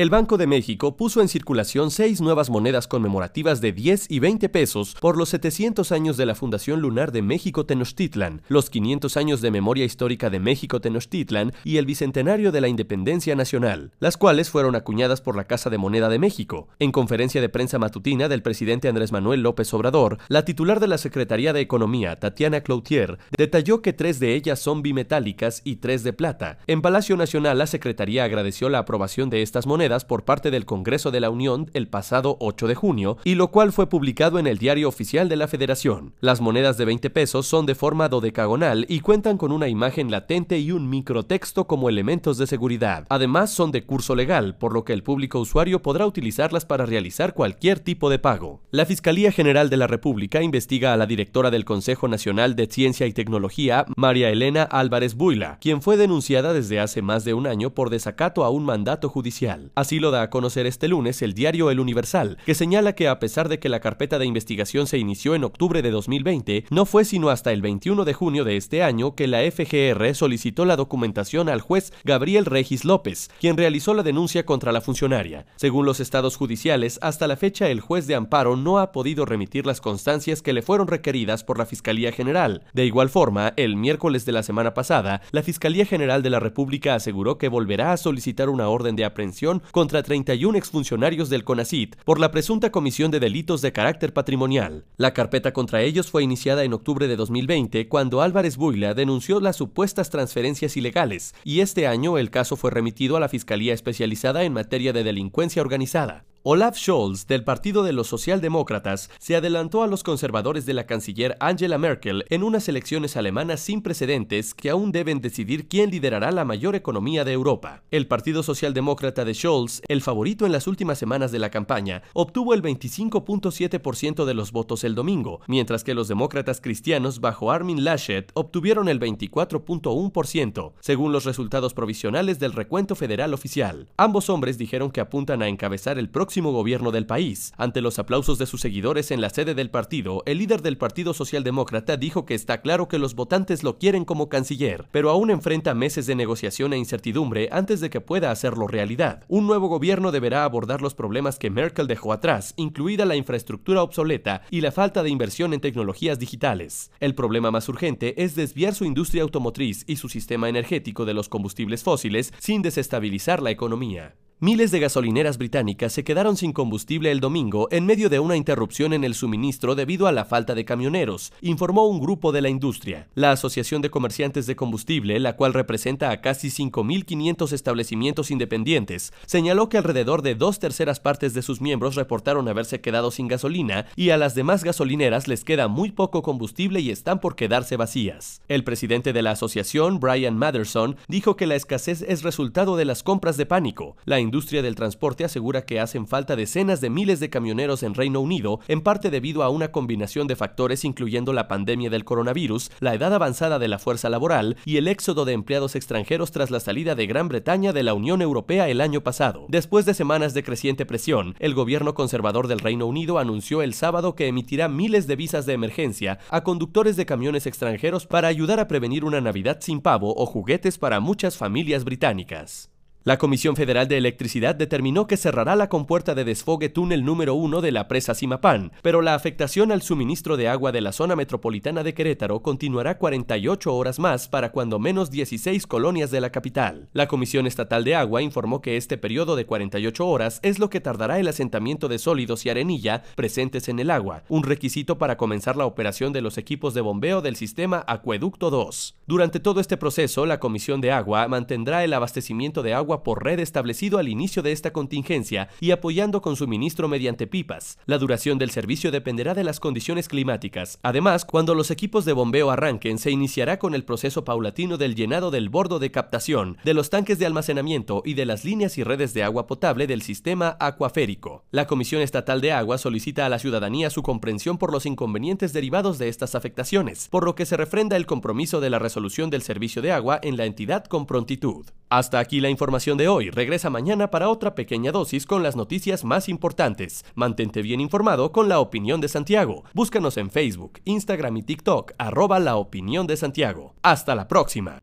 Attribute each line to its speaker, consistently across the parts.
Speaker 1: El Banco de México puso en circulación seis nuevas monedas conmemorativas de 10 y 20 pesos por los 700 años de la Fundación Lunar de México Tenochtitlan, los 500 años de memoria histórica de México Tenochtitlan y el bicentenario de la Independencia Nacional, las cuales fueron acuñadas por la Casa de Moneda de México. En conferencia de prensa matutina del presidente Andrés Manuel López Obrador, la titular de la Secretaría de Economía, Tatiana Cloutier, detalló que tres de ellas son bimetálicas y tres de plata. En Palacio Nacional, la Secretaría agradeció la aprobación de estas monedas por parte del Congreso de la Unión el pasado 8 de junio, y lo cual fue publicado en el Diario Oficial de la Federación. Las monedas de 20 pesos son de forma dodecagonal y cuentan con una imagen latente y un microtexto como elementos de seguridad. Además, son de curso legal, por lo que el público usuario podrá utilizarlas para realizar cualquier tipo de pago. La Fiscalía General de la República investiga a la directora del Consejo Nacional de Ciencia y Tecnología, María Elena Álvarez Buila, quien fue denunciada desde hace más de un año por desacato a un mandato judicial. Así lo da a conocer este lunes el diario El Universal, que señala que a pesar de que la carpeta de investigación se inició en octubre de 2020, no fue sino hasta el 21 de junio de este año que la FGR solicitó la documentación al juez Gabriel Regis López, quien realizó la denuncia contra la funcionaria. Según los estados judiciales, hasta la fecha el juez de amparo no ha podido remitir las constancias que le fueron requeridas por la Fiscalía General. De igual forma, el miércoles de la semana pasada, la Fiscalía General de la República aseguró que volverá a solicitar una orden de aprehensión contra 31 exfuncionarios del CONACIT por la presunta comisión de delitos de carácter patrimonial. La carpeta contra ellos fue iniciada en octubre de 2020 cuando Álvarez Buila denunció las supuestas transferencias ilegales y este año el caso fue remitido a la Fiscalía Especializada en materia de delincuencia organizada. Olaf Scholz, del Partido de los Socialdemócratas, se adelantó a los conservadores de la canciller Angela Merkel en unas elecciones alemanas sin precedentes que aún deben decidir quién liderará la mayor economía de Europa. El Partido Socialdemócrata de Scholz, el favorito en las últimas semanas de la campaña, obtuvo el 25.7% de los votos el domingo, mientras que los demócratas cristianos bajo Armin Laschet obtuvieron el 24.1%, según los resultados provisionales del recuento federal oficial. Ambos hombres dijeron que apuntan a encabezar el próximo gobierno del país. Ante los aplausos de sus seguidores en la sede del partido, el líder del Partido Socialdemócrata dijo que está claro que los votantes lo quieren como canciller, pero aún enfrenta meses de negociación e incertidumbre antes de que pueda hacerlo realidad. Un nuevo gobierno deberá abordar los problemas que Merkel dejó atrás, incluida la infraestructura obsoleta y la falta de inversión en tecnologías digitales. El problema más urgente es desviar su industria automotriz y su sistema energético de los combustibles fósiles sin desestabilizar la economía. Miles de gasolineras británicas se quedaron sin combustible el domingo en medio de una interrupción en el suministro debido a la falta de camioneros, informó un grupo de la industria. La Asociación de Comerciantes de Combustible, la cual representa a casi 5.500 establecimientos independientes, señaló que alrededor de dos terceras partes de sus miembros reportaron haberse quedado sin gasolina y a las demás gasolineras les queda muy poco combustible y están por quedarse vacías. El presidente de la asociación, Brian Matherson, dijo que la escasez es resultado de las compras de pánico. La industria del transporte asegura que hacen falta decenas de miles de camioneros en Reino Unido, en parte debido a una combinación de factores incluyendo la pandemia del coronavirus, la edad avanzada de la fuerza laboral y el éxodo de empleados extranjeros tras la salida de Gran Bretaña de la Unión Europea el año pasado. Después de semanas de creciente presión, el gobierno conservador del Reino Unido anunció el sábado que emitirá miles de visas de emergencia a conductores de camiones extranjeros para ayudar a prevenir una Navidad sin pavo o juguetes para muchas familias británicas. La Comisión Federal de Electricidad determinó que cerrará la compuerta de desfogue túnel número 1 de la presa Simapán, pero la afectación al suministro de agua de la zona metropolitana de Querétaro continuará 48 horas más para cuando menos 16 colonias de la capital. La Comisión Estatal de Agua informó que este periodo de 48 horas es lo que tardará el asentamiento de sólidos y arenilla presentes en el agua, un requisito para comenzar la operación de los equipos de bombeo del sistema Acueducto 2. Durante todo este proceso, la Comisión de Agua mantendrá el abastecimiento de agua agua por red establecido al inicio de esta contingencia y apoyando con suministro mediante pipas. La duración del servicio dependerá de las condiciones climáticas. Además, cuando los equipos de bombeo arranquen, se iniciará con el proceso paulatino del llenado del bordo de captación, de los tanques de almacenamiento y de las líneas y redes de agua potable del sistema acuaférico. La Comisión Estatal de Agua solicita a la ciudadanía su comprensión por los inconvenientes derivados de estas afectaciones, por lo que se refrenda el compromiso de la resolución del servicio de agua en la entidad con prontitud. Hasta aquí la de hoy. Regresa mañana para otra pequeña dosis con las noticias más importantes. Mantente bien informado con la opinión de Santiago. Búscanos en Facebook, Instagram y TikTok, arroba la opinión de Santiago. Hasta la próxima.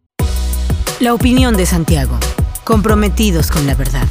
Speaker 2: La opinión de Santiago. Comprometidos con la verdad.